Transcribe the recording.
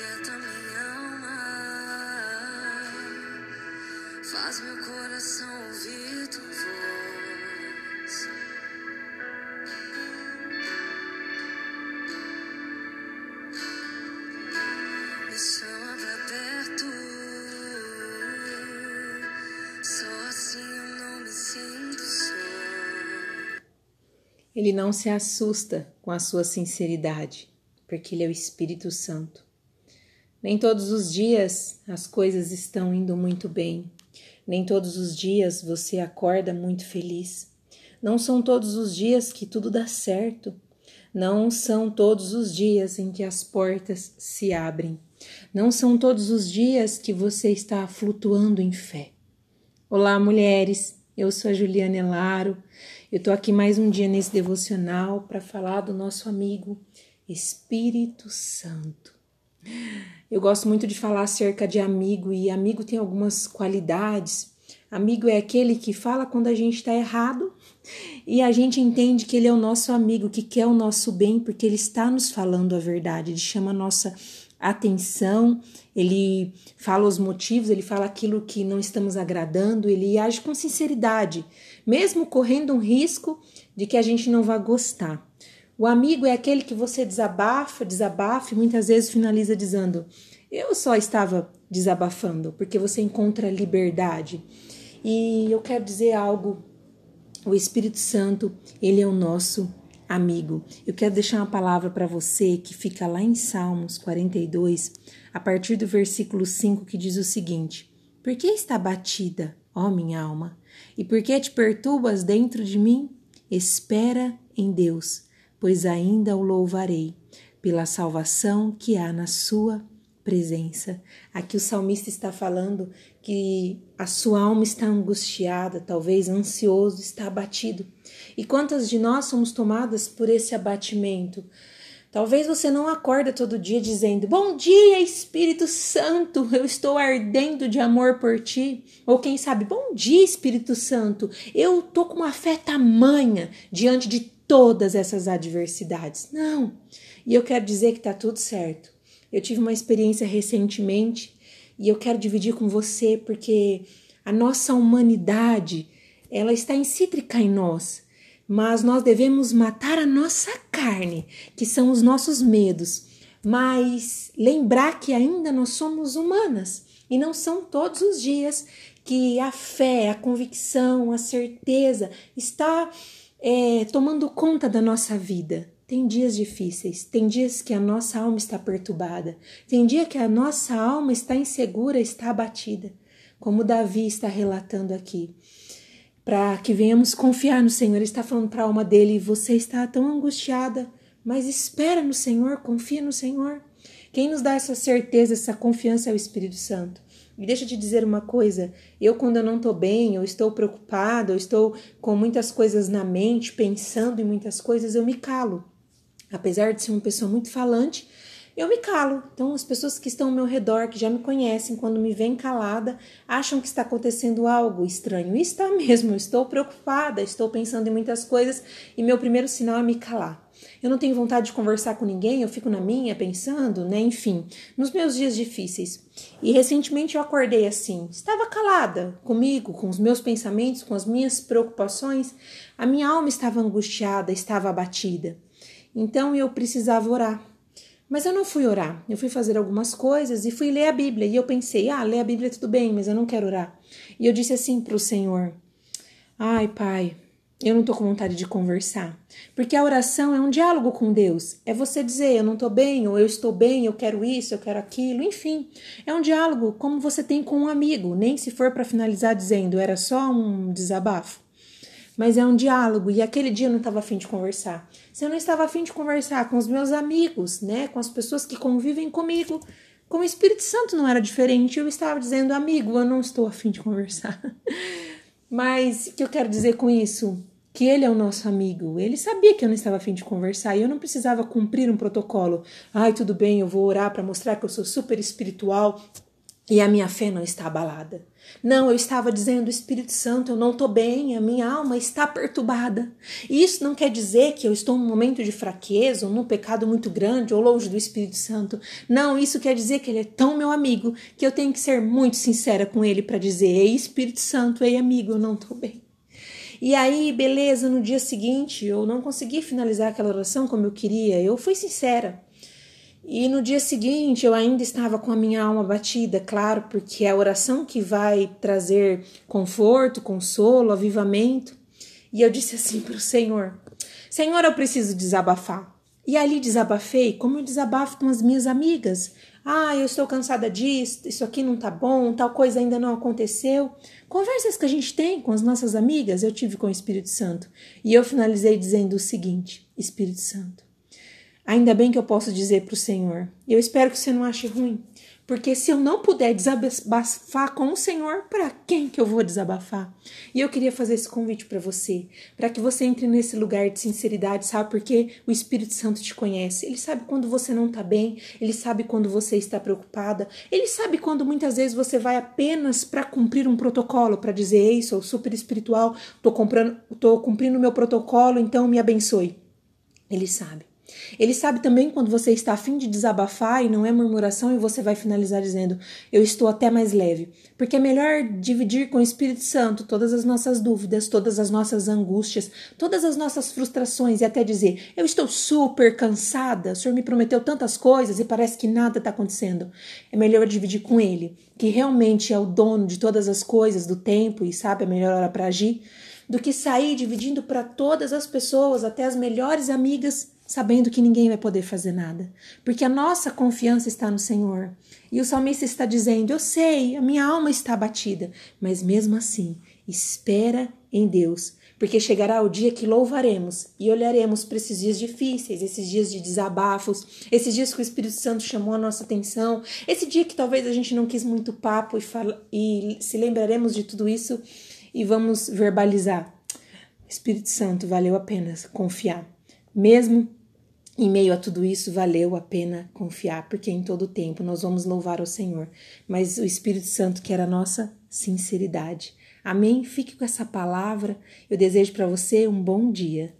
aquieta minha alma, faz meu coração ouvir tua voz. Me chama pra perto, só assim eu não me sinto só. Ele não se assusta com a sua sinceridade, porque ele é o Espírito Santo. Nem todos os dias as coisas estão indo muito bem. Nem todos os dias você acorda muito feliz. Não são todos os dias que tudo dá certo. Não são todos os dias em que as portas se abrem. Não são todos os dias que você está flutuando em fé. Olá, mulheres. Eu sou a Juliana Elaro. Eu estou aqui mais um dia nesse devocional para falar do nosso amigo Espírito Santo. Eu gosto muito de falar acerca de amigo e amigo tem algumas qualidades. Amigo é aquele que fala quando a gente está errado e a gente entende que ele é o nosso amigo, que quer o nosso bem, porque ele está nos falando a verdade, ele chama a nossa atenção, ele fala os motivos, ele fala aquilo que não estamos agradando, ele age com sinceridade, mesmo correndo um risco de que a gente não vá gostar. O amigo é aquele que você desabafa, desabafa e muitas vezes finaliza dizendo: Eu só estava desabafando, porque você encontra liberdade. E eu quero dizer algo: o Espírito Santo, ele é o nosso amigo. Eu quero deixar uma palavra para você que fica lá em Salmos 42, a partir do versículo 5, que diz o seguinte: Por que está batida, ó minha alma? E por que te perturbas dentro de mim? Espera em Deus pois ainda o louvarei pela salvação que há na sua presença. Aqui o salmista está falando que a sua alma está angustiada, talvez ansioso, está abatido. E quantas de nós somos tomadas por esse abatimento? Talvez você não acorda todo dia dizendo: "Bom dia, Espírito Santo, eu estou ardendo de amor por ti". Ou quem sabe: "Bom dia, Espírito Santo, eu tô com uma fé tamanha diante de todas essas adversidades. Não. E eu quero dizer que está tudo certo. Eu tive uma experiência recentemente e eu quero dividir com você porque a nossa humanidade, ela está incítrica em nós, mas nós devemos matar a nossa carne, que são os nossos medos, mas lembrar que ainda nós somos humanas e não são todos os dias que a fé, a convicção, a certeza está é, tomando conta da nossa vida. Tem dias difíceis, tem dias que a nossa alma está perturbada, tem dia que a nossa alma está insegura, está abatida, como Davi está relatando aqui. Para que venhamos confiar no Senhor, ele está falando para a alma dele: você está tão angustiada, mas espera no Senhor, confia no Senhor. Quem nos dá essa certeza, essa confiança é o Espírito Santo. E deixa eu te dizer uma coisa: eu, quando eu não estou bem, eu estou preocupada, eu estou com muitas coisas na mente, pensando em muitas coisas, eu me calo. Apesar de ser uma pessoa muito falante, eu me calo. Então, as pessoas que estão ao meu redor, que já me conhecem, quando me veem calada, acham que está acontecendo algo estranho. E está mesmo, estou preocupada, estou pensando em muitas coisas e meu primeiro sinal é me calar. Eu não tenho vontade de conversar com ninguém, eu fico na minha pensando, né? Enfim, nos meus dias difíceis. E recentemente eu acordei assim, estava calada comigo, com os meus pensamentos, com as minhas preocupações. A minha alma estava angustiada, estava abatida. Então eu precisava orar. Mas eu não fui orar. Eu fui fazer algumas coisas e fui ler a Bíblia. E eu pensei, ah, ler a Bíblia tudo bem, mas eu não quero orar. E eu disse assim para o Senhor: Ai, Pai, eu não tô com vontade de conversar. Porque a oração é um diálogo com Deus. É você dizer, eu não tô bem, ou eu estou bem, eu quero isso, eu quero aquilo, enfim. É um diálogo como você tem com um amigo, nem se for para finalizar dizendo, era só um desabafo. Mas é um diálogo, e aquele dia eu não estava afim de conversar. Se eu não estava afim de conversar com os meus amigos, né, com as pessoas que convivem comigo, com o Espírito Santo não era diferente, eu estava dizendo, amigo, eu não estou afim de conversar. Mas o que eu quero dizer com isso? que ele é o nosso amigo. Ele sabia que eu não estava afim de conversar e eu não precisava cumprir um protocolo. Ai, tudo bem, eu vou orar para mostrar que eu sou super espiritual. E a minha fé não está abalada. Não, eu estava dizendo, Espírito Santo, eu não estou bem, a minha alma está perturbada. E isso não quer dizer que eu estou num momento de fraqueza, ou num pecado muito grande, ou longe do Espírito Santo. Não, isso quer dizer que ele é tão meu amigo que eu tenho que ser muito sincera com ele para dizer: Ei, Espírito Santo, ei, amigo, eu não estou bem. E aí, beleza, no dia seguinte eu não consegui finalizar aquela oração como eu queria, eu fui sincera. E no dia seguinte eu ainda estava com a minha alma batida, claro, porque é a oração que vai trazer conforto, consolo, avivamento. E eu disse assim para o Senhor: Senhor, eu preciso desabafar. E ali desabafei, como eu desabafo com as minhas amigas. Ah, eu estou cansada disso, isso aqui não tá bom, tal coisa ainda não aconteceu. Conversas que a gente tem com as nossas amigas, eu tive com o Espírito Santo. E eu finalizei dizendo o seguinte: Espírito Santo, Ainda bem que eu posso dizer para o Senhor. Eu espero que você não ache ruim, porque se eu não puder desabafar com o Senhor, para quem que eu vou desabafar? E eu queria fazer esse convite para você, para que você entre nesse lugar de sinceridade, sabe? Porque o Espírito Santo te conhece. Ele sabe quando você não está bem, ele sabe quando você está preocupada, ele sabe quando muitas vezes você vai apenas para cumprir um protocolo, para dizer: "Ei, sou super espiritual, tô comprando, tô cumprindo meu protocolo, então me abençoe". Ele sabe. Ele sabe também quando você está afim de desabafar e não é murmuração e você vai finalizar dizendo: Eu estou até mais leve. Porque é melhor dividir com o Espírito Santo todas as nossas dúvidas, todas as nossas angústias, todas as nossas frustrações e até dizer: Eu estou super cansada, o Senhor me prometeu tantas coisas e parece que nada está acontecendo. É melhor dividir com Ele, que realmente é o dono de todas as coisas, do tempo e sabe a melhor hora para agir, do que sair dividindo para todas as pessoas, até as melhores amigas sabendo que ninguém vai poder fazer nada, porque a nossa confiança está no Senhor. E o salmista está dizendo: Eu sei, a minha alma está abatida, mas mesmo assim, espera em Deus, porque chegará o dia que louvaremos e olharemos para esses dias difíceis, esses dias de desabafos, esses dias que o Espírito Santo chamou a nossa atenção, esse dia que talvez a gente não quis muito papo e, fala, e se lembraremos de tudo isso e vamos verbalizar. Espírito Santo, valeu a pena confiar, mesmo em meio a tudo isso, valeu a pena confiar, porque em todo tempo nós vamos louvar o Senhor, mas o Espírito Santo quer a nossa sinceridade. Amém? Fique com essa palavra. Eu desejo para você um bom dia.